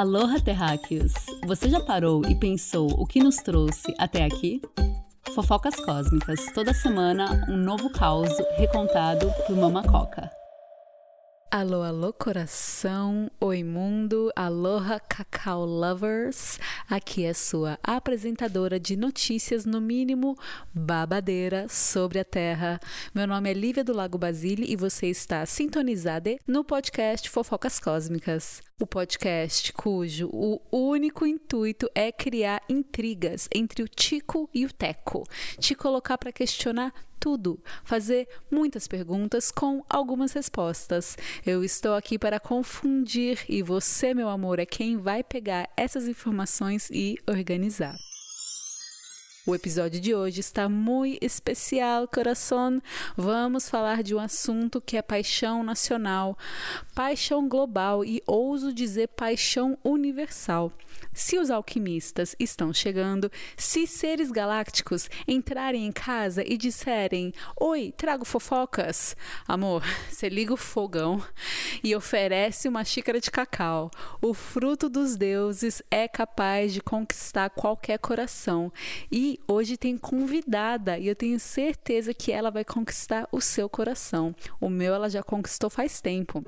Aloha terráqueos! Você já parou e pensou o que nos trouxe até aqui? Fofocas Cósmicas, toda semana um novo caos recontado por Mama Coca. Alô, alô, coração, oi mundo, aloha cacau lovers. Aqui é sua apresentadora de notícias, no mínimo babadeira sobre a Terra. Meu nome é Lívia do Lago Basile e você está sintonizada no podcast Fofocas Cósmicas. O podcast cujo o único intuito é criar intrigas entre o Tico e o Teco, te colocar para questionar tudo, fazer muitas perguntas com algumas respostas. Eu estou aqui para confundir e você, meu amor, é quem vai pegar essas informações e organizar. O episódio de hoje está muito especial, coração. Vamos falar de um assunto que é paixão nacional, paixão global e ouso dizer paixão universal. Se os alquimistas estão chegando, se seres galácticos entrarem em casa e disserem: Oi, trago fofocas. Amor, você liga o fogão e oferece uma xícara de cacau. O fruto dos deuses é capaz de conquistar qualquer coração. E hoje tem convidada e eu tenho certeza que ela vai conquistar o seu coração. O meu ela já conquistou faz tempo.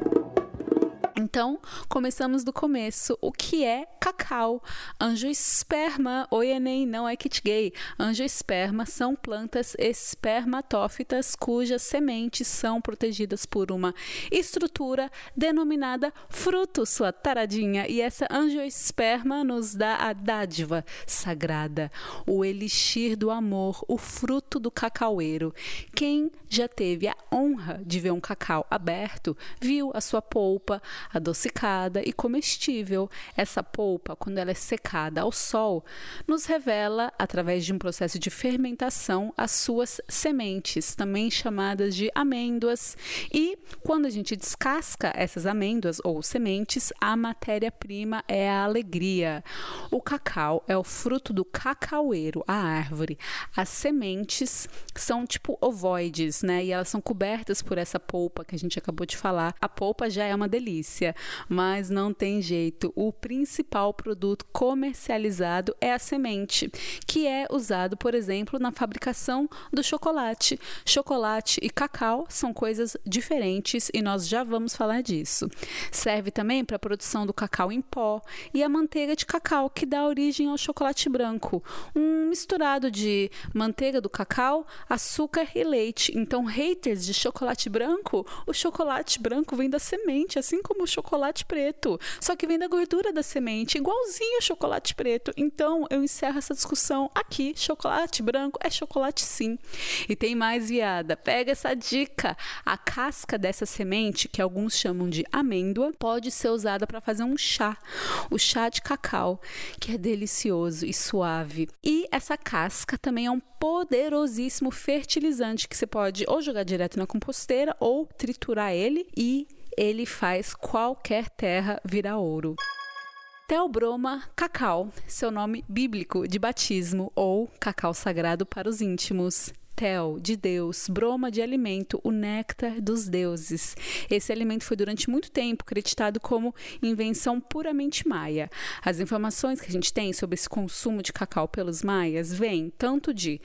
Então, começamos do começo. O que é cacau? Angiosperma, oi Enem, não é kit gay. Angiosperma são plantas espermatófitas cujas sementes são protegidas por uma estrutura denominada fruto, sua taradinha. E essa angiosperma nos dá a dádiva sagrada, o elixir do amor, o fruto do cacaueiro. Quem já teve a honra de ver um cacau aberto, viu a sua polpa, adocicada e comestível. Essa polpa, quando ela é secada ao sol, nos revela, através de um processo de fermentação, as suas sementes, também chamadas de amêndoas. E quando a gente descasca essas amêndoas ou sementes, a matéria-prima é a alegria. O cacau é o fruto do cacaueiro, a árvore. As sementes são tipo ovoides, né? E elas são cobertas por essa polpa que a gente acabou de falar. A polpa já é uma delícia delícia, mas não tem jeito. O principal produto comercializado é a semente, que é usado, por exemplo, na fabricação do chocolate. Chocolate e cacau são coisas diferentes e nós já vamos falar disso. Serve também para a produção do cacau em pó e a manteiga de cacau, que dá origem ao chocolate branco, um misturado de manteiga do cacau, açúcar e leite. Então, haters de chocolate branco, o chocolate branco vem da semente, assim como chocolate preto, só que vem da gordura da semente, igualzinho o chocolate preto. Então eu encerro essa discussão aqui. Chocolate branco é chocolate sim. E tem mais viada. Pega essa dica. A casca dessa semente, que alguns chamam de amêndoa, pode ser usada para fazer um chá, o chá de cacau, que é delicioso e suave. E essa casca também é um poderosíssimo fertilizante que você pode ou jogar direto na composteira ou triturar ele e ele faz qualquer terra virar ouro. Teobroma cacau, seu nome bíblico de batismo ou cacau sagrado para os íntimos. Tel, de Deus, broma de alimento, o néctar dos deuses. Esse alimento foi durante muito tempo acreditado como invenção puramente maia. As informações que a gente tem sobre esse consumo de cacau pelos maias vêm tanto de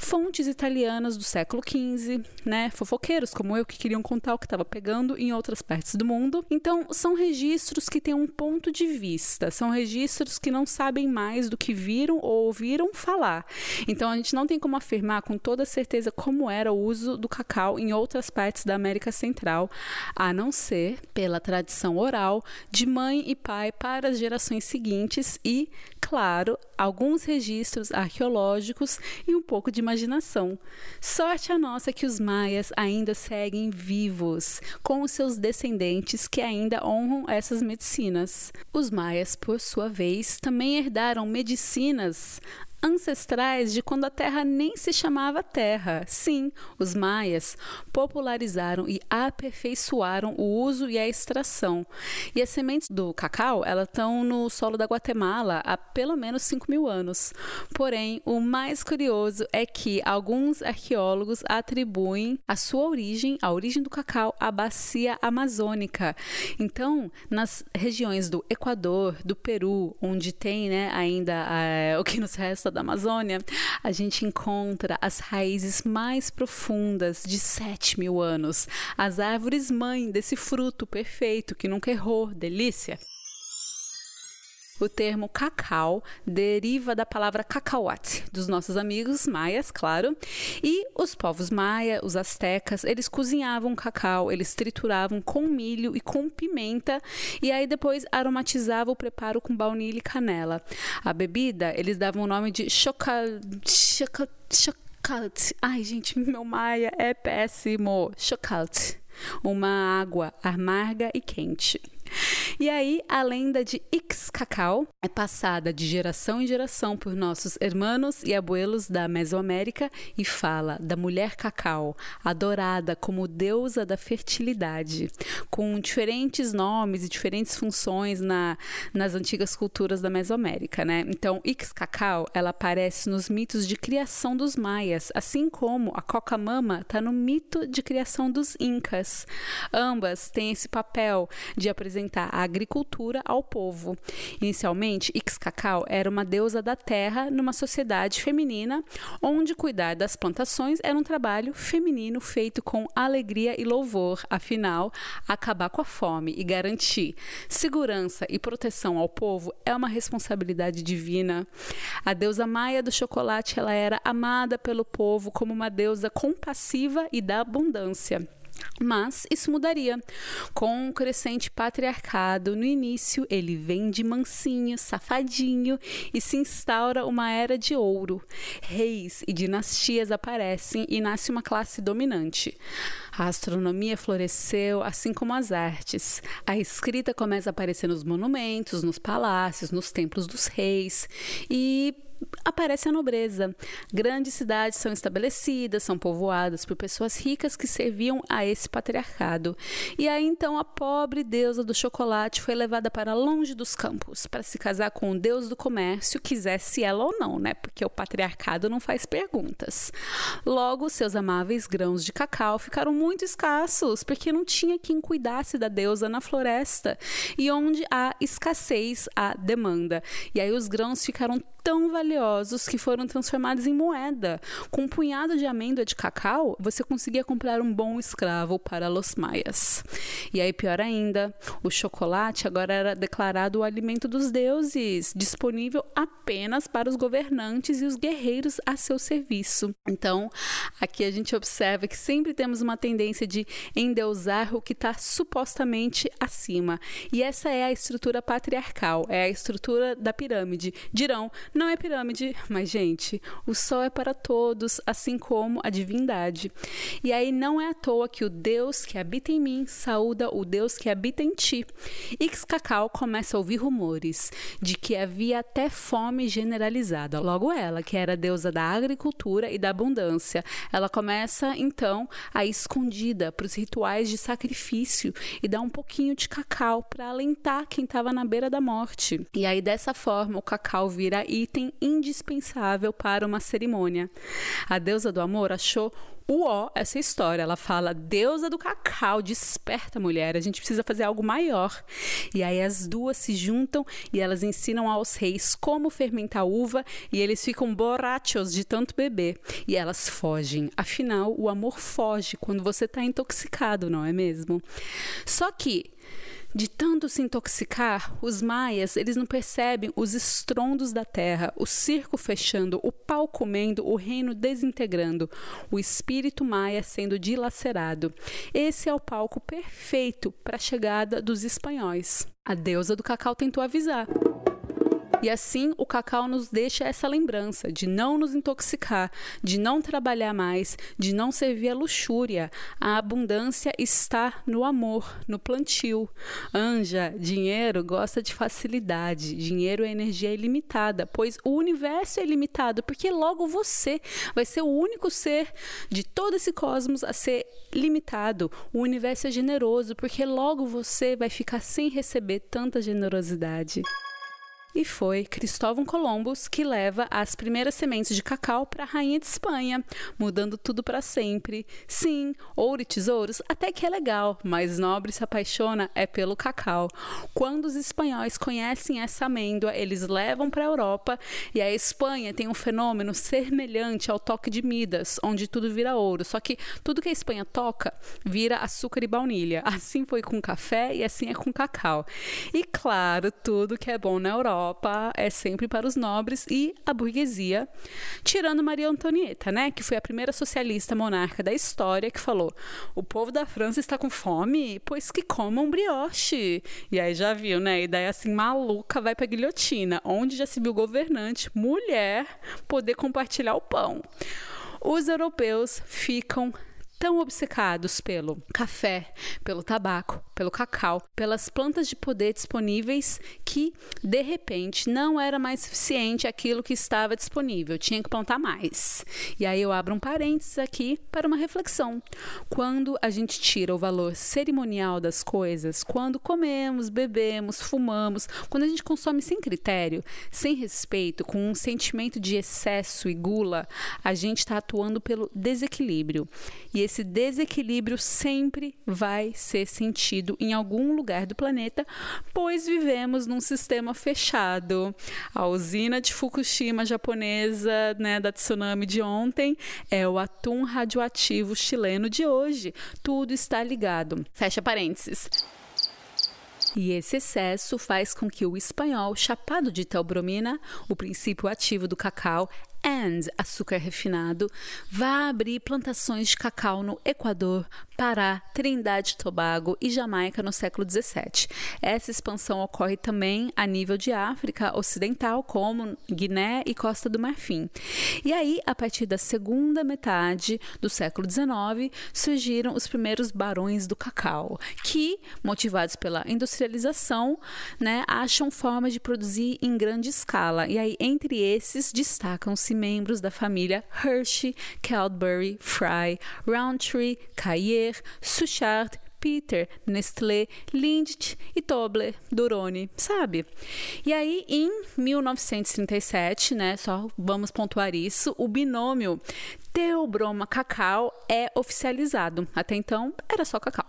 fontes italianas do século XV, né, fofoqueiros como eu que queriam contar o que estava pegando em outras partes do mundo. Então, são registros que têm um ponto de vista, são registros que não sabem mais do que viram ou ouviram falar. Então, a gente não tem como afirmar com toda certeza como era o uso do cacau em outras partes da América Central, a não ser pela tradição oral de mãe e pai para as gerações seguintes e, claro, alguns registros arqueológicos e um pouco de imaginação. Sorte a nossa que os maias ainda seguem vivos, com os seus descendentes que ainda honram essas medicinas. Os maias, por sua vez, também herdaram medicinas ancestrais de quando a terra nem se chamava terra. Sim, os maias popularizaram e aperfeiçoaram o uso e a extração. E as sementes do cacau, elas estão no solo da Guatemala há pelo menos 5 mil anos. Porém, o mais curioso é que alguns arqueólogos atribuem a sua origem, a origem do cacau, à bacia amazônica. Então, nas regiões do Equador, do Peru, onde tem né, ainda eh, o que nos resta da Amazônia, a gente encontra as raízes mais profundas de 7 mil anos, as árvores mãe desse fruto perfeito que nunca errou, delícia. O termo cacau deriva da palavra cacauate, dos nossos amigos maias, claro. E os povos maia, os astecas, eles cozinhavam cacau, eles trituravam com milho e com pimenta e aí depois aromatizavam o preparo com baunilha e canela. A bebida, eles davam o nome de chocolate. Chocolate. Ai, gente, meu maia é péssimo. Chocolate. Uma água amarga e quente. E aí, a lenda de Ixcacau é passada de geração em geração por nossos hermanos e abuelos da Mesoamérica e fala da mulher cacau, adorada como deusa da fertilidade, com diferentes nomes e diferentes funções na, nas antigas culturas da Mesoamérica, né? Então, Ixcacau, ela aparece nos mitos de criação dos maias, assim como a coca-mama está no mito de criação dos incas. Ambas têm esse papel de apresentar apresentar a agricultura ao povo. Inicialmente, Ixcacau era uma deusa da terra numa sociedade feminina, onde cuidar das plantações era um trabalho feminino feito com alegria e louvor. Afinal, acabar com a fome e garantir segurança e proteção ao povo é uma responsabilidade divina. A deusa maia do chocolate ela era amada pelo povo como uma deusa compassiva e da abundância. Mas isso mudaria. Com o crescente patriarcado, no início ele vem de mansinho, safadinho e se instaura uma era de ouro. Reis e dinastias aparecem e nasce uma classe dominante. A astronomia floresceu, assim como as artes. A escrita começa a aparecer nos monumentos, nos palácios, nos templos dos reis e aparece a nobreza. Grandes cidades são estabelecidas, são povoadas por pessoas ricas que serviam a esse patriarcado. E aí então a pobre deusa do chocolate foi levada para longe dos campos para se casar com o deus do comércio, quisesse ela ou não, né? Porque o patriarcado não faz perguntas. Logo, seus amáveis grãos de cacau ficaram muito escassos, porque não tinha quem cuidasse da deusa na floresta. E onde há escassez, há demanda. E aí os grãos ficaram tão valiosos que foram transformados em moeda. Com um punhado de amêndoa de cacau, você conseguia comprar um bom escravo para os maias. E aí, pior ainda, o chocolate agora era declarado o alimento dos deuses, disponível apenas para os governantes e os guerreiros a seu serviço. Então, aqui a gente observa que sempre temos uma tendência de endeusar o que está supostamente acima. E essa é a estrutura patriarcal, é a estrutura da pirâmide. Dirão, não é pirâmide, mas, gente, o sol é para todos, assim como a divindade. E aí não é à toa que o Deus que habita em mim saúda o Deus que habita em ti. Ixcacau começa a ouvir rumores de que havia até fome generalizada. Logo ela, que era deusa da agricultura e da abundância, ela começa então a ir escondida para os rituais de sacrifício e dá um pouquinho de cacau para alentar quem estava na beira da morte. E aí dessa forma o cacau vira item indispensável para uma cerimônia. A deusa do amor achou o ó essa história. Ela fala: deusa do cacau, desperta mulher, a gente precisa fazer algo maior. E aí as duas se juntam e elas ensinam aos reis como fermentar uva e eles ficam borrachos de tanto beber. E elas fogem. Afinal, o amor foge quando você está intoxicado, não é mesmo? Só que de tanto se intoxicar, os maias, eles não percebem os estrondos da terra, o circo fechando, o pau comendo, o reino desintegrando, o espírito maia sendo dilacerado. Esse é o palco perfeito para a chegada dos espanhóis. A deusa do cacau tentou avisar. E assim o cacau nos deixa essa lembrança de não nos intoxicar, de não trabalhar mais, de não servir a luxúria. A abundância está no amor, no plantio. Anja, dinheiro gosta de facilidade. Dinheiro é energia ilimitada, pois o universo é ilimitado, porque logo você vai ser o único ser de todo esse cosmos a ser limitado. O universo é generoso, porque logo você vai ficar sem receber tanta generosidade. E foi Cristóvão Colombo que leva as primeiras sementes de cacau para a rainha de Espanha, mudando tudo para sempre. Sim, ouro e tesouros até que é legal, mas nobre se apaixona é pelo cacau. Quando os espanhóis conhecem essa amêndoa, eles levam para a Europa e a Espanha tem um fenômeno semelhante ao toque de Midas, onde tudo vira ouro. Só que tudo que a Espanha toca vira açúcar e baunilha. Assim foi com café e assim é com cacau. E claro, tudo que é bom na Europa Europa é sempre para os nobres e a burguesia, tirando Maria Antonieta, né, que foi a primeira socialista monarca da história que falou: "O povo da França está com fome, pois que comam brioche". E aí já viu, né, a ideia assim maluca vai para guilhotina, onde já se viu governante mulher poder compartilhar o pão. Os europeus ficam tão obcecados pelo café, pelo tabaco, pelo cacau, pelas plantas de poder disponíveis que, de repente, não era mais suficiente aquilo que estava disponível, tinha que plantar mais. E aí eu abro um parênteses aqui para uma reflexão. Quando a gente tira o valor cerimonial das coisas, quando comemos, bebemos, fumamos, quando a gente consome sem critério, sem respeito, com um sentimento de excesso e gula, a gente está atuando pelo desequilíbrio. E esse desequilíbrio sempre vai ser sentido em algum lugar do planeta, pois vivemos num sistema fechado. A usina de Fukushima japonesa, né, da tsunami de ontem, é o atum radioativo chileno de hoje. Tudo está ligado. Fecha parênteses. E esse excesso faz com que o espanhol chapado de teobromina, o princípio ativo do cacau, and açúcar refinado, vá abrir plantações de cacau no Equador, Pará, Trindade e Tobago e Jamaica no século XVII. Essa expansão ocorre também a nível de África Ocidental, como Guiné e Costa do Marfim. E aí, a partir da segunda metade do século XIX, surgiram os primeiros barões do cacau, que, motivados pela industrialização, né, acham formas de produzir em grande escala. E aí, entre esses, destacam-se membros da família Hershey, Cadbury, Fry, Roundtree, Caillé, Suchard, Peter, Nestlé, Lindt e Tobler, Duroni, sabe? E aí, em 1937, né, só vamos pontuar isso, o binômio Teobroma Cacau é oficializado. Até então, era só cacau.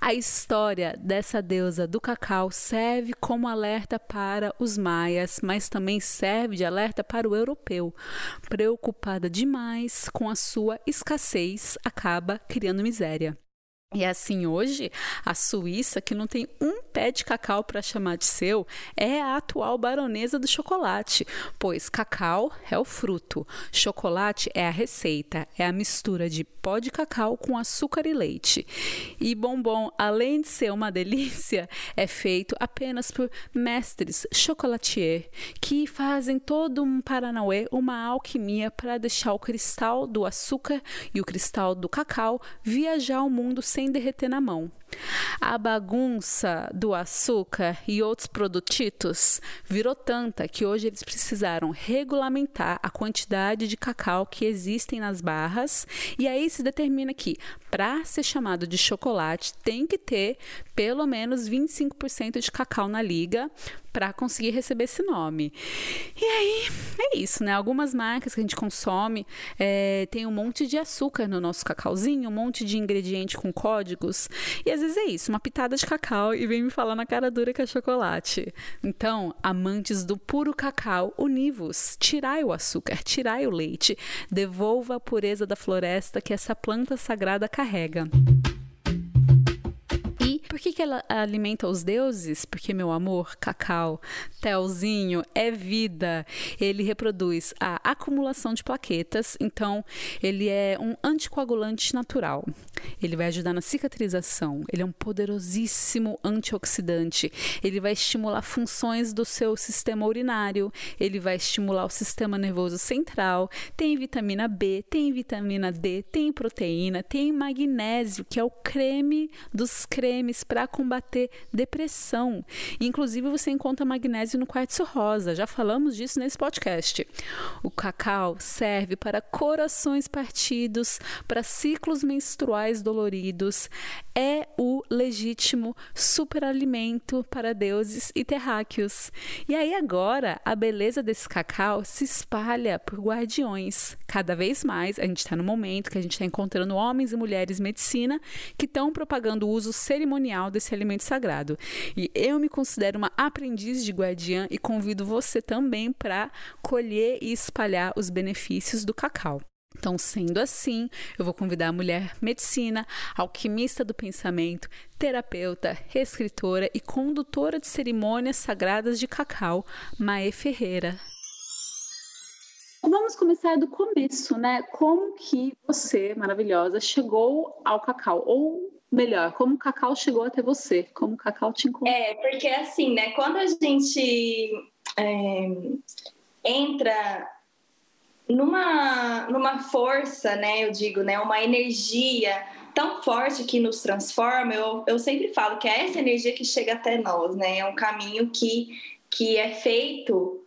A história dessa deusa do cacau serve como alerta para os maias, mas também serve de alerta para o europeu. Preocupada demais com a sua escassez, acaba criando miséria. E assim, hoje, a Suíça, que não tem um pé de cacau para chamar de seu, é a atual baronesa do chocolate, pois cacau é o fruto, chocolate é a receita, é a mistura de pó de cacau com açúcar e leite. E bombom, além de ser uma delícia, é feito apenas por mestres chocolatier, que fazem todo um paranauê, uma alquimia para deixar o cristal do açúcar e o cristal do cacau viajar o mundo sem sem derreter na mão. A bagunça do açúcar e outros produtitos virou tanta que hoje eles precisaram regulamentar a quantidade de cacau que existem nas barras e aí se determina que para ser chamado de chocolate tem que ter pelo menos 25% de cacau na liga para conseguir receber esse nome. E aí é isso, né? Algumas marcas que a gente consome é, tem um monte de açúcar no nosso cacauzinho, um monte de ingrediente com códigos e às vezes é isso, uma pitada de cacau e vem me falar na cara dura que é chocolate. Então, amantes do puro cacau, univos, tirai o açúcar, tirai o leite, devolva a pureza da floresta que essa planta sagrada carrega Por que, que ela alimenta os deuses? Porque, meu amor, cacau, telzinho, é vida. Ele reproduz a acumulação de plaquetas, então ele é um anticoagulante natural. Ele vai ajudar na cicatrização, ele é um poderosíssimo antioxidante. Ele vai estimular funções do seu sistema urinário, ele vai estimular o sistema nervoso central. Tem vitamina B, tem vitamina D, tem proteína, tem magnésio, que é o creme dos cremes para combater depressão. Inclusive, você encontra magnésio no quartzo rosa. Já falamos disso nesse podcast. O cacau serve para corações partidos, para ciclos menstruais doloridos. É o legítimo superalimento para deuses e terráqueos. E aí agora a beleza desse cacau se espalha por guardiões. Cada vez mais a gente está no momento que a gente está encontrando homens e mulheres medicina que estão propagando o uso cerimonial desse alimento sagrado. E eu me considero uma aprendiz de guardiã e convido você também para colher e espalhar os benefícios do cacau. Então, sendo assim, eu vou convidar a mulher medicina, alquimista do pensamento, terapeuta, reescritora e condutora de cerimônias sagradas de cacau, Mae Ferreira. Vamos começar do começo, né? Como que você, maravilhosa, chegou ao cacau? Ou melhor, como o cacau chegou até você? Como o cacau te encontrou? É, porque assim, né? Quando a gente é, entra numa, numa força, né? Eu digo, né? Uma energia tão forte que nos transforma, eu, eu sempre falo que é essa energia que chega até nós, né? É um caminho que, que é feito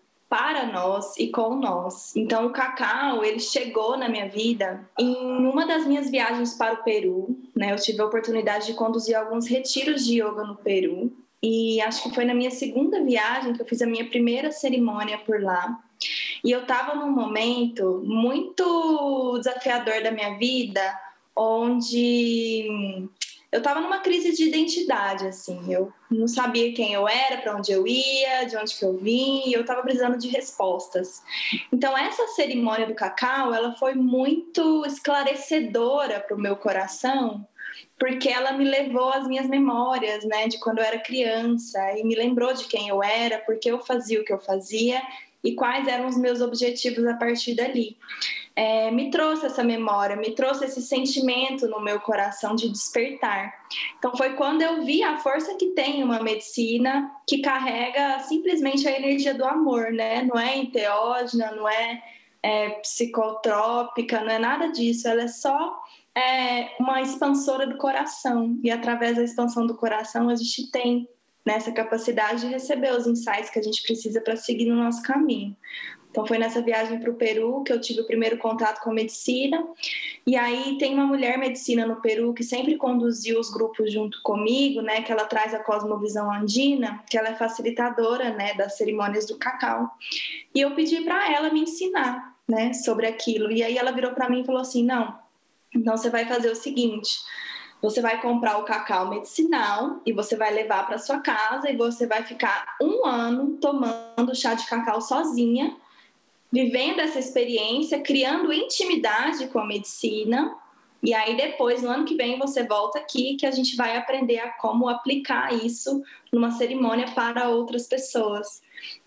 para nós e com nós. Então, o cacau, ele chegou na minha vida em uma das minhas viagens para o Peru, né? Eu tive a oportunidade de conduzir alguns retiros de yoga no Peru. E acho que foi na minha segunda viagem que eu fiz a minha primeira cerimônia por lá. E eu estava num momento muito desafiador da minha vida, onde eu estava numa crise de identidade, assim. Eu não sabia quem eu era, para onde eu ia, de onde que eu vim, e eu estava precisando de respostas. Então, essa cerimônia do cacau, ela foi muito esclarecedora para o meu coração, porque ela me levou às minhas memórias, né, de quando eu era criança, e me lembrou de quem eu era, porque eu fazia o que eu fazia e quais eram os meus objetivos a partir dali é, me trouxe essa memória, me trouxe esse sentimento no meu coração de despertar. Então foi quando eu vi a força que tem uma medicina que carrega simplesmente a energia do amor, né? Não é enteógena, não é, é psicotrópica, não é nada disso. Ela é só é, uma expansora do coração e através da expansão do coração a gente tem nessa capacidade de receber os insights que a gente precisa para seguir no nosso caminho. Então foi nessa viagem para o Peru que eu tive o primeiro contato com a medicina. E aí tem uma mulher medicina no Peru que sempre conduziu os grupos junto comigo, né? Que ela traz a cosmovisão andina, que ela é facilitadora, né? Das cerimônias do cacau. E eu pedi para ela me ensinar, né? Sobre aquilo. E aí ela virou para mim e falou assim: não, então você vai fazer o seguinte. Você vai comprar o cacau medicinal e você vai levar para sua casa e você vai ficar um ano tomando chá de cacau sozinha vivendo essa experiência, criando intimidade com a medicina. E aí depois, no ano que vem, você volta aqui que a gente vai aprender a como aplicar isso numa cerimônia para outras pessoas.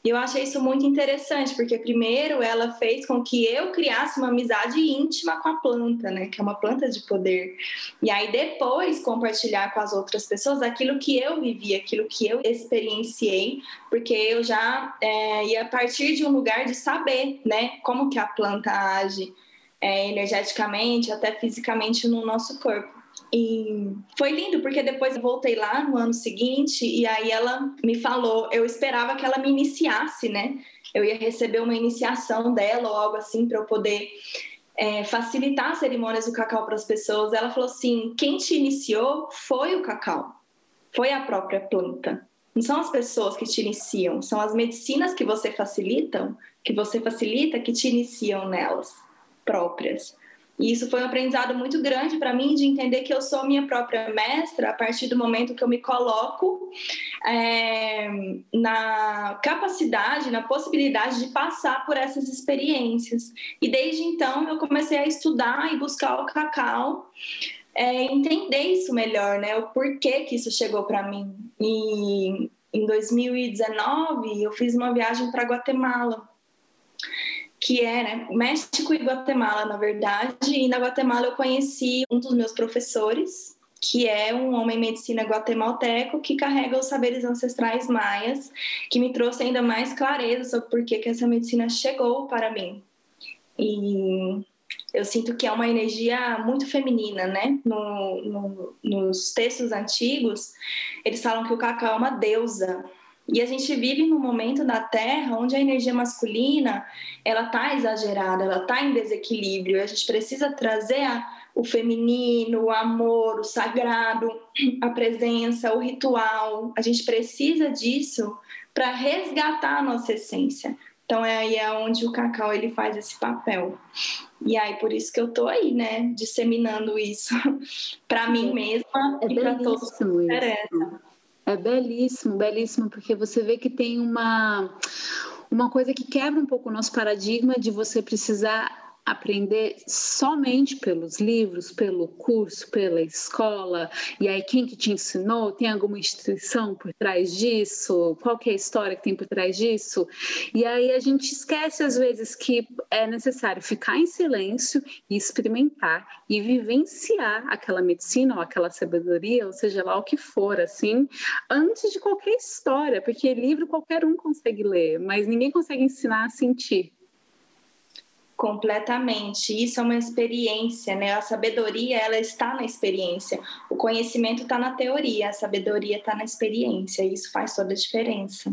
E eu achei isso muito interessante, porque primeiro ela fez com que eu criasse uma amizade íntima com a planta, né, que é uma planta de poder. E aí depois compartilhar com as outras pessoas aquilo que eu vivi, aquilo que eu experienciei, porque eu já é, ia partir de um lugar de saber, né, como que a planta age é, energeticamente, até fisicamente no nosso corpo. E foi lindo, porque depois eu voltei lá no ano seguinte e aí ela me falou, eu esperava que ela me iniciasse, né? Eu ia receber uma iniciação dela ou algo assim para eu poder é, facilitar as cerimônias do cacau para as pessoas. Ela falou assim: quem te iniciou foi o cacau, foi a própria planta. Não são as pessoas que te iniciam, são as medicinas que você facilitam, que você facilita, que te iniciam nelas próprias. E isso foi um aprendizado muito grande para mim de entender que eu sou minha própria mestra a partir do momento que eu me coloco é, na capacidade, na possibilidade de passar por essas experiências. E desde então eu comecei a estudar e buscar o cacau é, entender isso melhor, né? O porquê que isso chegou para mim. E em 2019 eu fiz uma viagem para Guatemala, que é né, México e Guatemala, na verdade. E na Guatemala eu conheci um dos meus professores, que é um homem medicina guatemalteco que carrega os saberes ancestrais maias, que me trouxe ainda mais clareza sobre por que essa medicina chegou para mim. E eu sinto que é uma energia muito feminina, né? No, no, nos textos antigos, eles falam que o cacau é uma deusa. E a gente vive num momento da Terra onde a energia masculina ela tá exagerada, ela tá em desequilíbrio. A gente precisa trazer a, o feminino, o amor, o sagrado, a presença, o ritual. A gente precisa disso para resgatar a nossa essência. Então é aí é onde o cacau ele faz esse papel. E aí por isso que eu tô aí, né, disseminando isso para mim mesma é e para todos que interessam. É belíssimo, belíssimo, porque você vê que tem uma uma coisa que quebra um pouco o nosso paradigma de você precisar aprender somente pelos livros, pelo curso, pela escola, e aí quem que te ensinou, tem alguma instituição por trás disso, qual é a história que tem por trás disso, e aí a gente esquece às vezes que é necessário ficar em silêncio e experimentar e vivenciar aquela medicina ou aquela sabedoria, ou seja lá o que for, assim, antes de qualquer história, porque livro qualquer um consegue ler, mas ninguém consegue ensinar a sentir. Completamente. Isso é uma experiência, né? A sabedoria, ela está na experiência. O conhecimento está na teoria, a sabedoria está na experiência. Isso faz toda a diferença.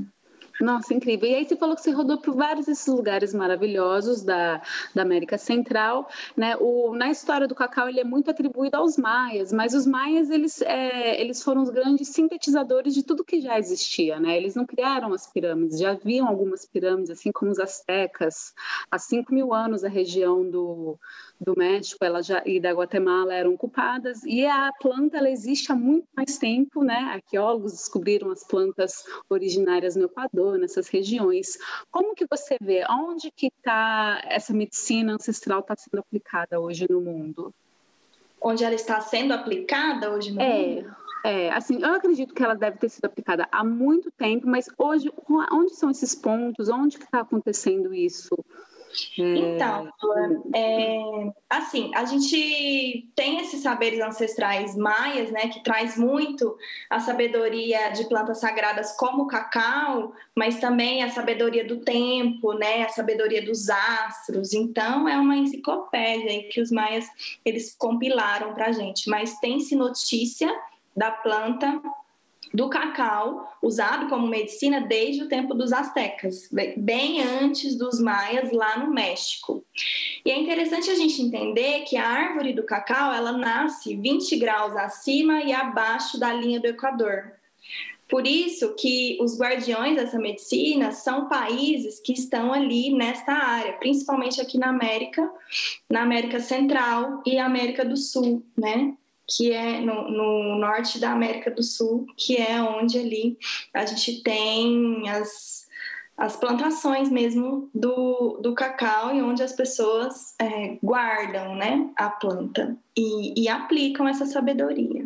Nossa, incrível. E aí você falou que você rodou por vários desses lugares maravilhosos da, da América Central, né? O, na história do cacau ele é muito atribuído aos maias, mas os maias eles, é, eles foram os grandes sintetizadores de tudo que já existia, né? Eles não criaram as pirâmides, já haviam algumas pirâmides, assim como os astecas. Há 5 mil anos a região do, do México ela já, e da Guatemala eram ocupadas e a planta ela existe há muito mais tempo, né? Arqueólogos descobriram as plantas originárias no Equador, nessas regiões. Como que você vê onde que está essa medicina ancestral está sendo aplicada hoje no mundo? Onde ela está sendo aplicada hoje no é. mundo? É, assim, eu acredito que ela deve ter sido aplicada há muito tempo, mas hoje, onde são esses pontos? Onde que está acontecendo isso? Então, é, assim, a gente tem esses saberes ancestrais maias, né, que traz muito a sabedoria de plantas sagradas como o cacau, mas também a sabedoria do tempo, né, a sabedoria dos astros. Então, é uma enciclopédia que os maias eles compilaram para a gente. Mas tem-se notícia da planta do cacau, usado como medicina desde o tempo dos astecas, bem antes dos maias lá no México. E é interessante a gente entender que a árvore do cacau, ela nasce 20 graus acima e abaixo da linha do Equador. Por isso que os guardiões dessa medicina são países que estão ali nesta área, principalmente aqui na América, na América Central e América do Sul, né? Que é no, no, norte da América do Sul, que é onde ali a gente tem as, as plantações mesmo do, do cacau e onde as pessoas é, guardam né, a planta e, e aplicam essa sabedoria.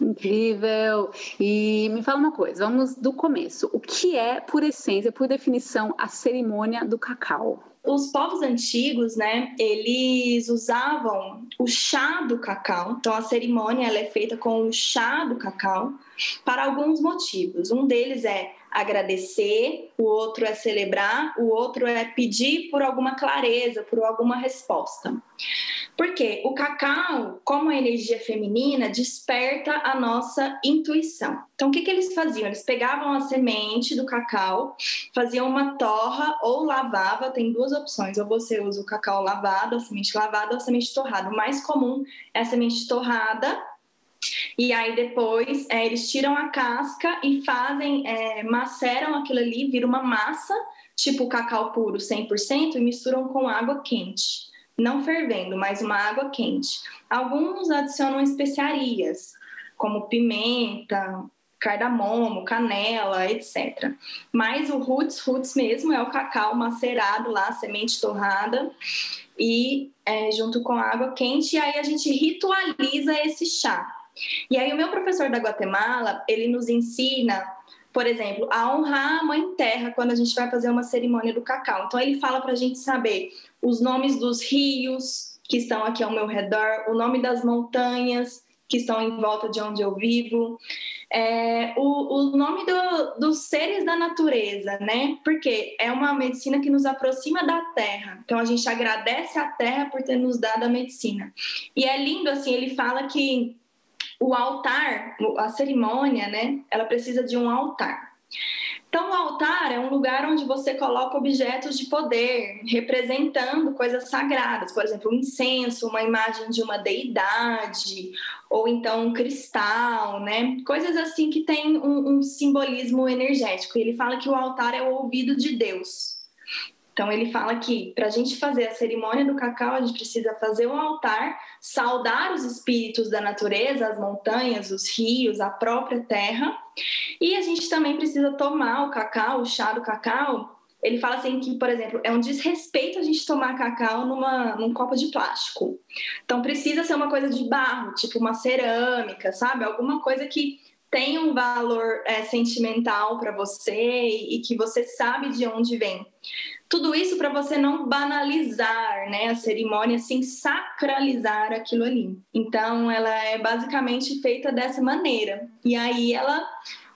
Incrível! E me fala uma coisa, vamos do começo. O que é, por essência, por definição, a cerimônia do cacau? Os povos antigos, né, eles usavam o chá do cacau. Então a cerimônia ela é feita com o chá do cacau para alguns motivos. Um deles é agradecer, o outro é celebrar, o outro é pedir por alguma clareza, por alguma resposta. Porque o cacau, como a energia feminina, desperta a nossa intuição. Então, o que, que eles faziam? Eles pegavam a semente do cacau, faziam uma torra ou lavava. Tem duas opções: ou você usa o cacau lavado, a semente lavada, ou a semente torrada. O mais comum é a semente torrada, e aí depois é, eles tiram a casca e fazem, é, maceram aquilo ali, vira uma massa, tipo cacau puro 100%, e misturam com água quente. Não fervendo, mas uma água quente. Alguns adicionam especiarias, como pimenta, cardamomo, canela, etc. Mas o roots, roots mesmo, é o cacau macerado lá, semente torrada, e é, junto com água quente, e aí a gente ritualiza esse chá. E aí o meu professor da Guatemala, ele nos ensina, por exemplo, a honrar a mãe terra quando a gente vai fazer uma cerimônia do cacau. Então ele fala para a gente saber os nomes dos rios que estão aqui ao meu redor, o nome das montanhas que estão em volta de onde eu vivo, é, o, o, nome do, dos seres da natureza, né? Porque é uma medicina que nos aproxima da terra. Então a gente agradece a terra por ter nos dado a medicina. E é lindo assim, ele fala que o altar, a cerimônia, né? Ela precisa de um altar. Então, o altar é um lugar onde você coloca objetos de poder, representando coisas sagradas, por exemplo, um incenso, uma imagem de uma deidade, ou então um cristal, né? Coisas assim que tem um, um simbolismo energético. Ele fala que o altar é o ouvido de Deus. Então ele fala que para a gente fazer a cerimônia do cacau, a gente precisa fazer um altar, saudar os espíritos da natureza, as montanhas, os rios, a própria terra. E a gente também precisa tomar o cacau, o chá do cacau. Ele fala assim que, por exemplo, é um desrespeito a gente tomar cacau numa, num copo de plástico. Então precisa ser uma coisa de barro, tipo uma cerâmica, sabe? Alguma coisa que tem um valor é, sentimental para você e que você sabe de onde vem. Tudo isso para você não banalizar né, a cerimônia, sem sacralizar aquilo ali. Então, ela é basicamente feita dessa maneira. E aí, ela,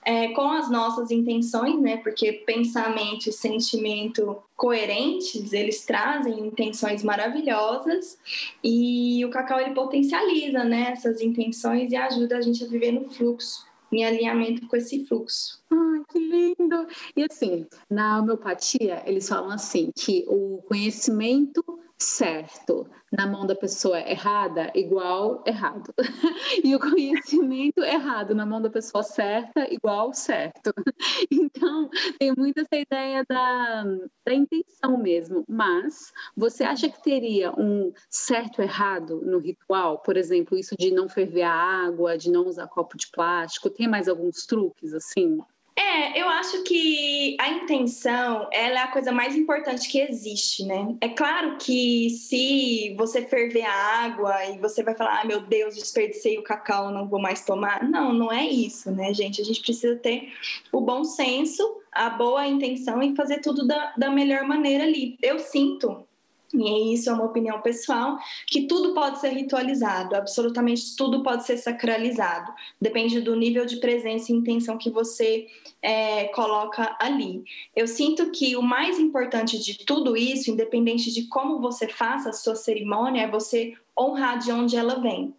é, com as nossas intenções, né, porque pensamento e sentimento coerentes, eles trazem intenções maravilhosas e o cacau ele potencializa né, essas intenções e ajuda a gente a viver no fluxo em alinhamento com esse fluxo. Ai, que lindo! E assim, na homeopatia, eles falam assim que o conhecimento certo na mão da pessoa errada, igual errado. e o conhecimento errado na mão da pessoa certa, igual certo. Então, tem muito essa ideia da, da intenção mesmo. Mas, você acha que teria um certo errado no ritual? Por exemplo, isso de não ferver a água, de não usar copo de plástico? Tem mais alguns truques assim? É, eu acho que a intenção ela é a coisa mais importante que existe, né? É claro que se você ferver a água e você vai falar, ah, meu Deus, desperdicei o cacau, não vou mais tomar. Não, não é isso, né, gente? A gente precisa ter o bom senso, a boa intenção e fazer tudo da, da melhor maneira ali. Eu sinto e isso é uma opinião pessoal, que tudo pode ser ritualizado, absolutamente tudo pode ser sacralizado. Depende do nível de presença e intenção que você é, coloca ali. Eu sinto que o mais importante de tudo isso, independente de como você faça a sua cerimônia, é você honrar de onde ela vem,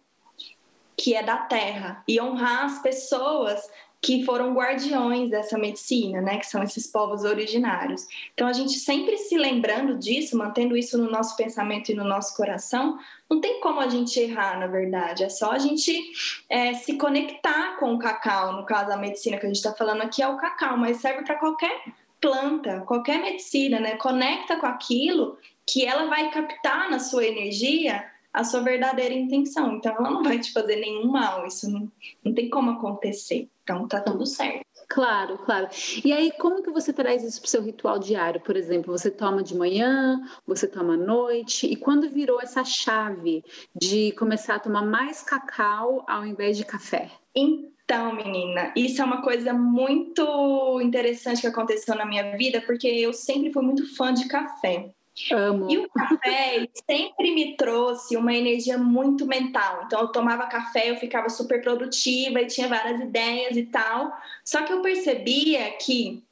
que é da terra, e honrar as pessoas que foram guardiões dessa medicina, né, que são esses povos originários. Então, a gente sempre se lembrando disso, mantendo isso no nosso pensamento e no nosso coração, não tem como a gente errar, na verdade. É só a gente é, se conectar com o cacau. No caso, a medicina que a gente está falando aqui é o cacau, mas serve para qualquer planta, qualquer medicina, né? Conecta com aquilo que ela vai captar na sua energia a sua verdadeira intenção. Então, ela não vai te fazer nenhum mal. Isso não, não tem como acontecer. Então tá tudo certo. Claro, claro. E aí, como que você traz isso para o seu ritual diário? Por exemplo, você toma de manhã, você toma à noite, e quando virou essa chave de começar a tomar mais cacau ao invés de café? Então, menina, isso é uma coisa muito interessante que aconteceu na minha vida, porque eu sempre fui muito fã de café. Amo. E o café sempre me trouxe uma energia muito mental. Então, eu tomava café, eu ficava super produtiva e tinha várias ideias e tal. Só que eu percebia que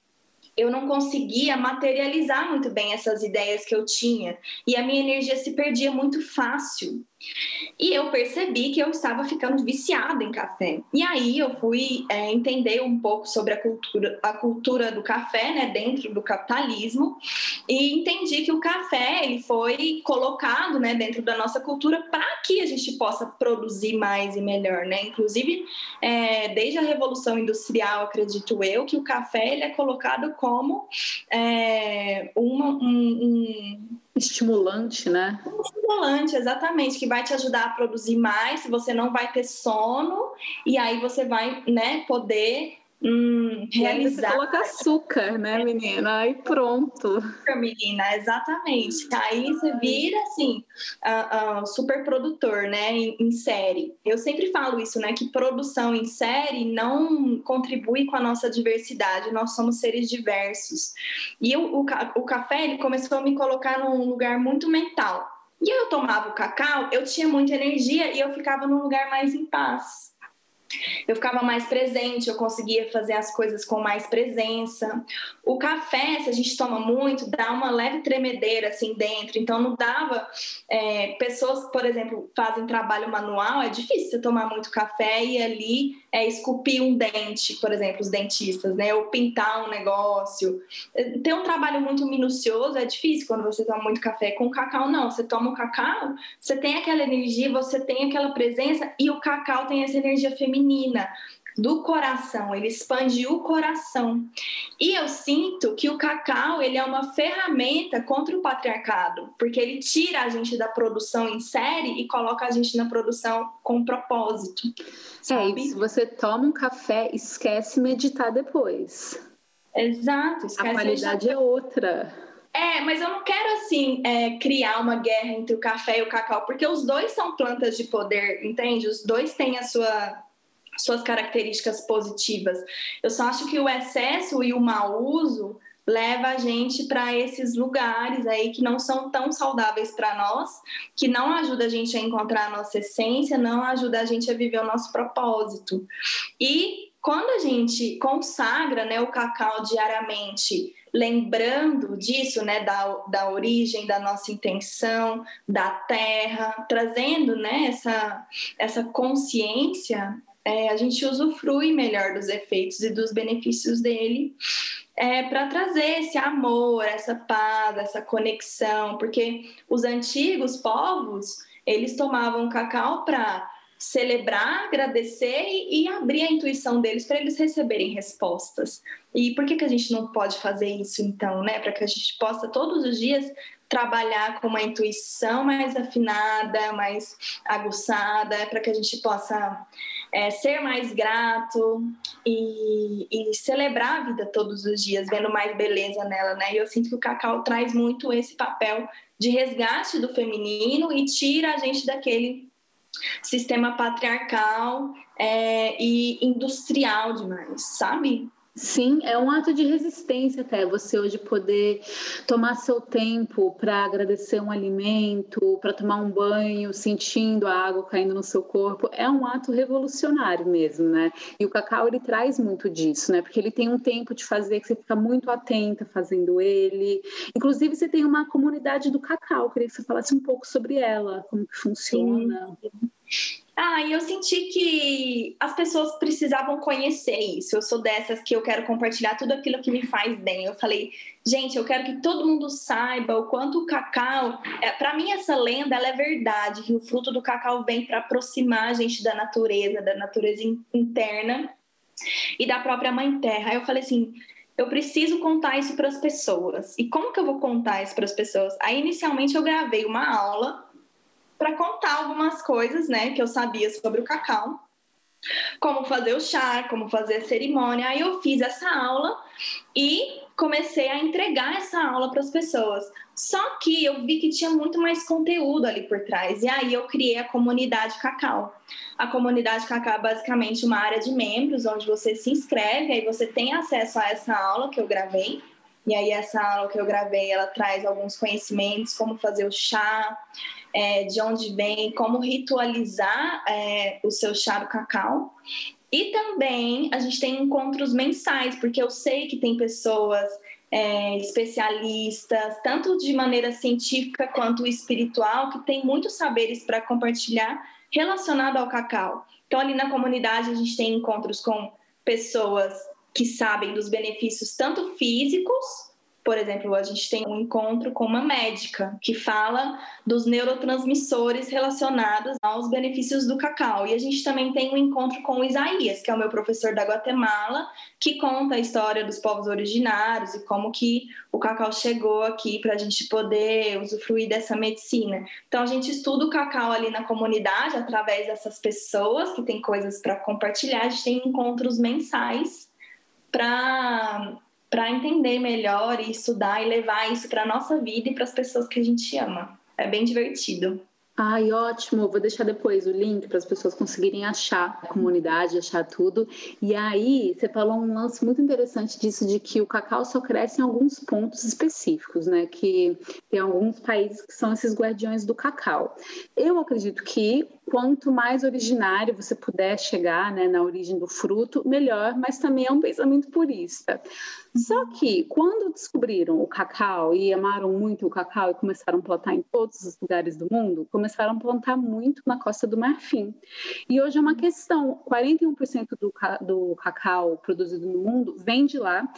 eu não conseguia materializar muito bem essas ideias que eu tinha e a minha energia se perdia muito fácil. E eu percebi que eu estava ficando viciada em café. E aí eu fui é, entender um pouco sobre a cultura, a cultura do café, né, dentro do capitalismo, e entendi que o café ele foi colocado, né, dentro da nossa cultura para que a gente possa produzir mais e melhor, né? Inclusive, é, desde a revolução industrial, acredito eu, que o café ele é colocado como é, uma, um, um Estimulante, né? Estimulante, exatamente, que vai te ajudar a produzir mais, você não vai ter sono, e aí você vai né, poder hum, realizar. Você coloca açúcar, né, menina? Aí pronto. Menina, exatamente. Aí você vira assim, uh, uh, super produtor, né, em, em, série. Eu sempre falo isso, né, que produção em série não contribui com a nossa diversidade. Nós somos seres diversos. E o, o, o café ele começou a me colocar num lugar muito mental. E eu tomava o cacau, eu tinha muita energia e eu ficava num lugar mais em paz eu ficava mais presente, eu conseguia fazer as coisas com mais presença. O café, se a gente toma muito, dá uma leve tremedeira assim dentro, então não dava. É, pessoas, por exemplo, fazem trabalho manual, é difícil você tomar muito café e ali é, esculpir um dente, por exemplo, os dentistas, né? Ou pintar um negócio. Ter um trabalho muito minucioso é difícil quando você toma muito café. Com cacau, não. Você toma o cacau, você tem aquela energia, você tem aquela presença e o cacau tem essa energia feminina do coração, ele expande o coração. E eu sinto que o cacau, ele é uma ferramenta contra o patriarcado, porque ele tira a gente da produção em série e coloca a gente na produção com propósito. Sabe? É, se você toma um café, esquece meditar depois. Exato, esquece A qualidade é outra. É, mas eu não quero assim é, criar uma guerra entre o café e o cacau, porque os dois são plantas de poder, entende? Os dois têm a sua suas características positivas. Eu só acho que o excesso e o mau uso leva a gente para esses lugares aí que não são tão saudáveis para nós, que não ajuda a gente a encontrar a nossa essência, não ajuda a gente a viver o nosso propósito. E quando a gente consagra né, o cacau diariamente, lembrando disso, né, da, da origem, da nossa intenção, da terra, trazendo né, essa, essa consciência, é, a gente usufrui melhor dos efeitos e dos benefícios dele é, para trazer esse amor, essa paz, essa conexão, porque os antigos povos eles tomavam cacau para celebrar, agradecer e, e, abrir a intuição deles para eles receberem respostas. E por que, que a gente não pode fazer isso então, né? Para que a gente possa todos os dias trabalhar com uma intuição mais afinada, mais aguçada, para que a gente possa é, ser mais grato e, e, celebrar a vida todos os dias, vendo mais beleza nela, né? E eu sinto que o cacau traz muito esse papel de resgate do feminino e tira a gente daquele sistema patriarcal é, e industrial demais, sabe? Sim, é um ato de resistência até você hoje poder tomar seu tempo para agradecer um alimento, para tomar um banho, sentindo a água caindo no seu corpo. É um ato revolucionário mesmo, né? E o cacau ele traz muito disso, né? Porque ele tem um tempo de fazer que você fica muito atenta fazendo ele. Inclusive você tem uma comunidade do cacau, queria que você falasse um pouco sobre ela, como que funciona. Sim. Ah, e eu senti que as pessoas precisavam conhecer isso. Eu sou dessas que eu quero compartilhar tudo aquilo que me faz bem. Eu falei, gente, eu quero que todo mundo saiba o quanto o cacau. É, para mim, essa lenda ela é verdade, que o fruto do cacau vem para aproximar a gente da natureza, da natureza interna e da própria mãe terra. Aí eu falei assim. Eu preciso contar isso para as pessoas. E como que eu vou contar isso para as pessoas? Aí, inicialmente, eu gravei uma aula para contar algumas coisas, né, que eu sabia sobre o cacau, como fazer o chá, como fazer a cerimônia. Aí eu fiz essa aula e comecei a entregar essa aula para as pessoas. Só que eu vi que tinha muito mais conteúdo ali por trás. E aí eu criei a comunidade Cacau. A comunidade Cacau é basicamente uma área de membros onde você se inscreve, aí você tem acesso a essa aula que eu gravei. E aí essa aula que eu gravei, ela traz alguns conhecimentos, como fazer o chá, é, de onde vem, como ritualizar é, o seu chá do cacau. E também a gente tem encontros mensais, porque eu sei que tem pessoas é, especialistas, tanto de maneira científica quanto espiritual, que tem muitos saberes para compartilhar relacionado ao cacau. Então, ali na comunidade, a gente tem encontros com pessoas que sabem dos benefícios tanto físicos por exemplo, a gente tem um encontro com uma médica que fala dos neurotransmissores relacionados aos benefícios do cacau. E a gente também tem um encontro com o Isaías, que é o meu professor da Guatemala, que conta a história dos povos originários e como que o cacau chegou aqui para a gente poder usufruir dessa medicina. Então a gente estuda o cacau ali na comunidade através dessas pessoas que têm coisas para compartilhar. A gente tem encontros mensais para para entender melhor e estudar e levar isso para nossa vida e para as pessoas que a gente ama. É bem divertido. Ai, ótimo. Vou deixar depois o link para as pessoas conseguirem achar a comunidade, achar tudo. E aí, você falou um lance muito interessante disso de que o cacau só cresce em alguns pontos específicos, né? Que tem alguns países que são esses guardiões do cacau. Eu acredito que quanto mais originário você puder chegar, né, na origem do fruto, melhor, mas também é um pensamento purista. Só que quando descobriram o cacau e amaram muito o cacau e começaram a plantar em todos os lugares do mundo, começaram a plantar muito na Costa do Marfim. E hoje é uma questão: 41% do, do cacau produzido no mundo vem de lá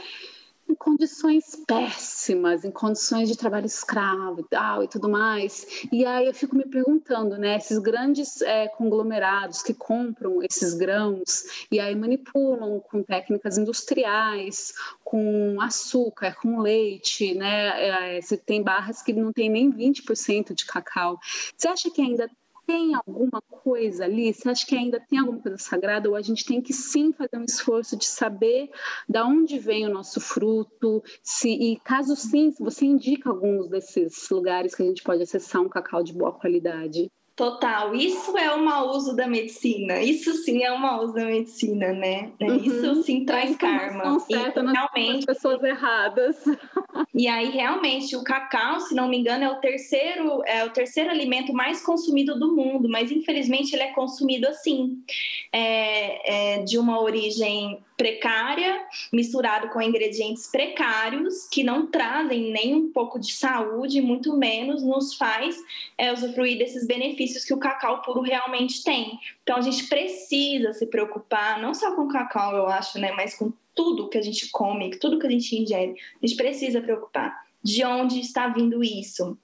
em condições péssimas, em condições de trabalho escravo e tal e tudo mais. E aí eu fico me perguntando, né, esses grandes é, conglomerados que compram esses grãos e aí manipulam com técnicas industriais, com açúcar, com leite, né, é, você tem barras que não tem nem 20% de cacau. Você acha que ainda tem alguma coisa ali? Você acha que ainda tem alguma coisa sagrada? Ou a gente tem que sim fazer um esforço de saber da onde vem o nosso fruto? Se, e caso sim, você indica alguns desses lugares que a gente pode acessar um cacau de boa qualidade. Total, isso é o mau uso da medicina. Isso sim é o mau uso da medicina, né? Uhum. Isso sim traz karma. Certa e realmente pessoas erradas. E aí realmente o cacau, se não me engano, é o terceiro é o terceiro alimento mais consumido do mundo, mas infelizmente ele é consumido assim, é, é de uma origem precária, misturado com ingredientes precários que não trazem nem um pouco de saúde, muito menos nos faz é, usufruir desses benefícios que o cacau puro realmente tem. Então a gente precisa se preocupar, não só com o cacau, eu acho, né, mas com tudo que a gente come, tudo que a gente ingere. A gente precisa preocupar de onde está vindo isso.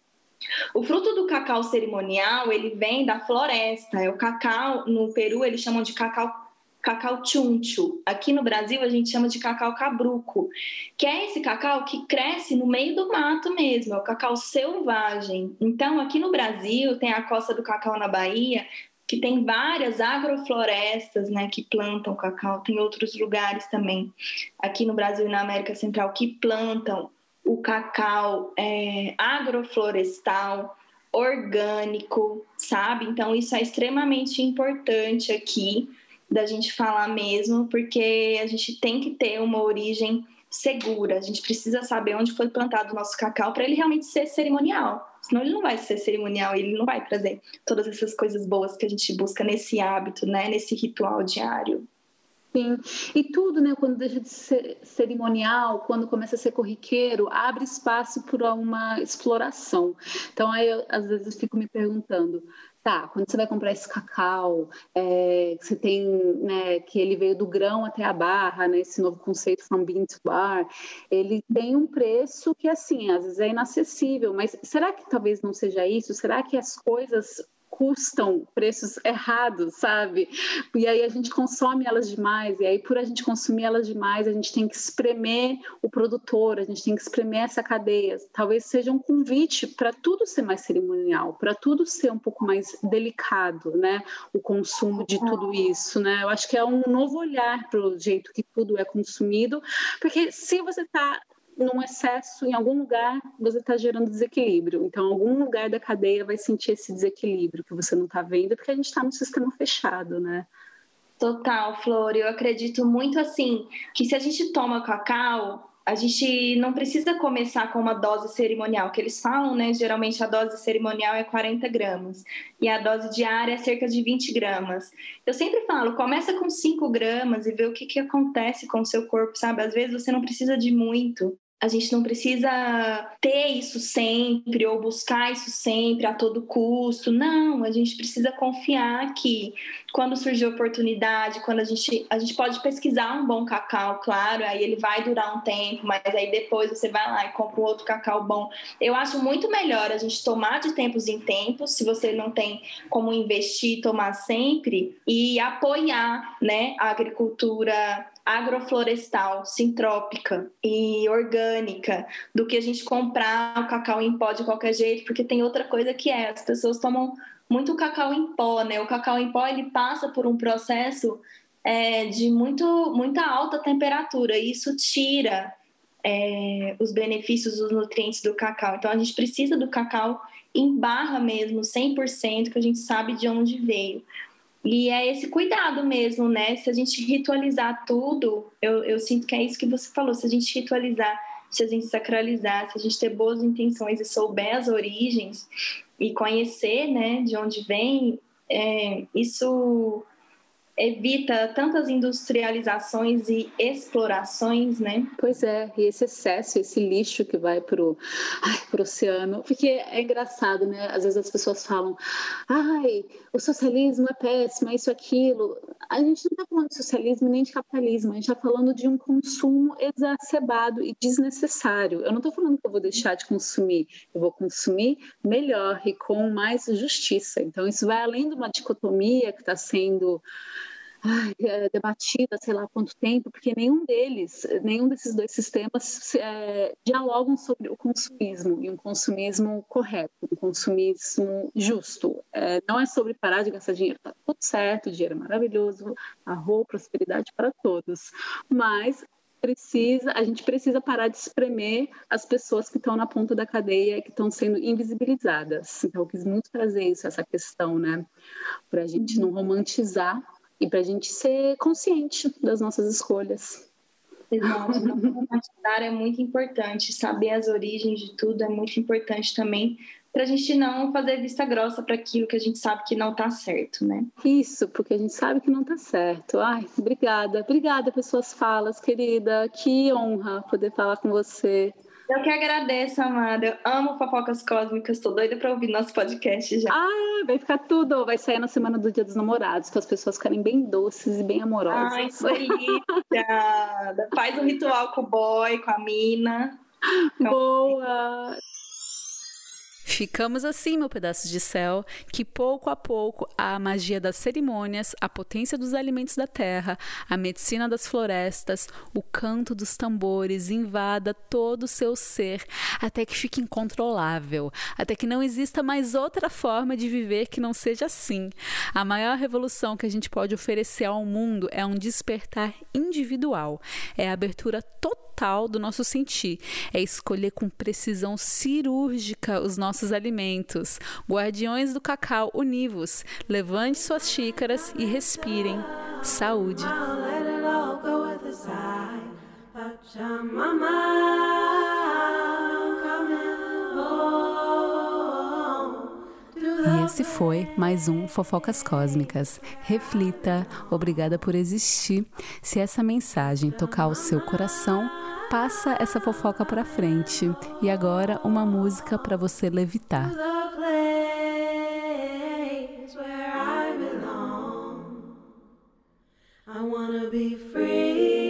O fruto do cacau cerimonial, ele vem da floresta. É o cacau, no Peru, eles chamam de cacau cacau chunchu. Aqui no Brasil a gente chama de cacau cabruco, que é esse cacau que cresce no meio do mato mesmo, é o cacau selvagem. Então, aqui no Brasil tem a costa do cacau na Bahia, que tem várias agroflorestas, né, que plantam cacau. Tem outros lugares também, aqui no Brasil e na América Central, que plantam o cacau é, agroflorestal, orgânico, sabe? Então, isso é extremamente importante aqui da gente falar mesmo, porque a gente tem que ter uma origem segura. A gente precisa saber onde foi plantado o nosso cacau para ele realmente ser cerimonial. Senão ele não vai ser cerimonial, ele não vai trazer todas essas coisas boas que a gente busca nesse hábito, né, nesse ritual diário. Sim, e tudo, né, quando deixa de ser cerimonial, quando começa a ser corriqueiro, abre espaço para uma exploração. Então, aí, eu, às vezes, eu fico me perguntando, Tá, quando você vai comprar esse cacau, é, você tem, né, que ele veio do grão até a barra, né, esse novo conceito from bean to bar, ele tem um preço que, assim, às vezes é inacessível, mas será que talvez não seja isso? Será que as coisas custam preços errados, sabe? E aí a gente consome elas demais, e aí por a gente consumir elas demais, a gente tem que espremer o produtor, a gente tem que espremer essa cadeia. Talvez seja um convite para tudo ser mais cerimonial, para tudo ser um pouco mais delicado, né? O consumo de tudo isso, né? Eu acho que é um novo olhar para o jeito que tudo é consumido, porque se você está num excesso, em algum lugar você está gerando desequilíbrio. Então, algum lugar da cadeia vai sentir esse desequilíbrio que você não está vendo, porque a gente está num sistema fechado, né? Total, Flor. Eu acredito muito assim que se a gente toma cacau, a gente não precisa começar com uma dose cerimonial, que eles falam, né? Geralmente a dose cerimonial é 40 gramas e a dose diária é cerca de 20 gramas. Eu sempre falo, começa com 5 gramas e vê o que, que acontece com o seu corpo, sabe? Às vezes você não precisa de muito a gente não precisa ter isso sempre ou buscar isso sempre a todo custo. Não, a gente precisa confiar que quando surgir oportunidade, quando a gente a gente pode pesquisar um bom cacau, claro, aí ele vai durar um tempo, mas aí depois você vai lá e compra um outro cacau bom. Eu acho muito melhor a gente tomar de tempos em tempos, se você não tem como investir, tomar sempre e apoiar, né, a agricultura agroflorestal, sintrópica e orgânica do que a gente comprar o cacau em pó de qualquer jeito, porque tem outra coisa que é, as pessoas tomam muito cacau em pó, né? O cacau em pó ele passa por um processo é, de muito, muita alta temperatura. E isso tira é, os benefícios dos nutrientes do cacau. Então, a gente precisa do cacau em barra mesmo, 100%, que a gente sabe de onde veio. E é esse cuidado mesmo, né? Se a gente ritualizar tudo, eu, eu sinto que é isso que você falou, se a gente ritualizar, se a gente sacralizar, se a gente ter boas intenções e souber as origens e conhecer, né, de onde vem, é, isso evita tantas industrializações e explorações, né? Pois é, e esse excesso, esse lixo que vai para o oceano, porque é engraçado, né? Às vezes as pessoas falam, ai, o socialismo é péssimo, é isso, aquilo. A gente não está falando de socialismo nem de capitalismo, a gente está falando de um consumo exacerbado e desnecessário. Eu não estou falando que eu vou deixar de consumir, eu vou consumir melhor e com mais justiça. Então, isso vai além de uma dicotomia que está sendo é, debatida, sei lá quanto tempo, porque nenhum deles, nenhum desses dois sistemas é, dialogam sobre o consumismo e um consumismo correto, um consumismo justo. É, não é sobre parar de gastar dinheiro, tá tudo certo, dinheiro é maravilhoso, arroz, prosperidade para todos, mas precisa, a gente precisa parar de espremer as pessoas que estão na ponta da cadeia que estão sendo invisibilizadas. Então, eu quis muito trazer isso, essa questão, né? Para a gente não romantizar e para a gente ser consciente das nossas escolhas. Exato, compartilhar é muito importante, saber as origens de tudo é muito importante também, para a gente não fazer vista grossa para aquilo que a gente sabe que não está certo, né? Isso, porque a gente sabe que não está certo. Ai, obrigada, obrigada pelas suas falas, querida. Que honra poder falar com você. Eu que agradeço, amada. Eu amo fofocas cósmicas. Tô doida pra ouvir nosso podcast já. Ah, vai ficar tudo. Vai sair na semana do Dia dos Namorados, para as pessoas ficarem bem doces e bem amorosas. Ai, delícia. Faz um ritual com o boy, com a mina. Boa! Ficamos assim, meu pedaço de céu, que pouco a pouco a magia das cerimônias, a potência dos alimentos da terra, a medicina das florestas, o canto dos tambores invada todo o seu ser, até que fique incontrolável, até que não exista mais outra forma de viver que não seja assim. A maior revolução que a gente pode oferecer ao mundo é um despertar individual, é a abertura total do nosso sentir, é escolher com precisão cirúrgica os nossos nossos alimentos. Guardiões do cacau, univos. Levante suas xícaras e respirem. Saúde. esse foi mais um Fofocas Cósmicas. Reflita, obrigada por existir. Se essa mensagem tocar o seu coração, passa essa fofoca para frente. E agora uma música para você levitar. I wanna be free.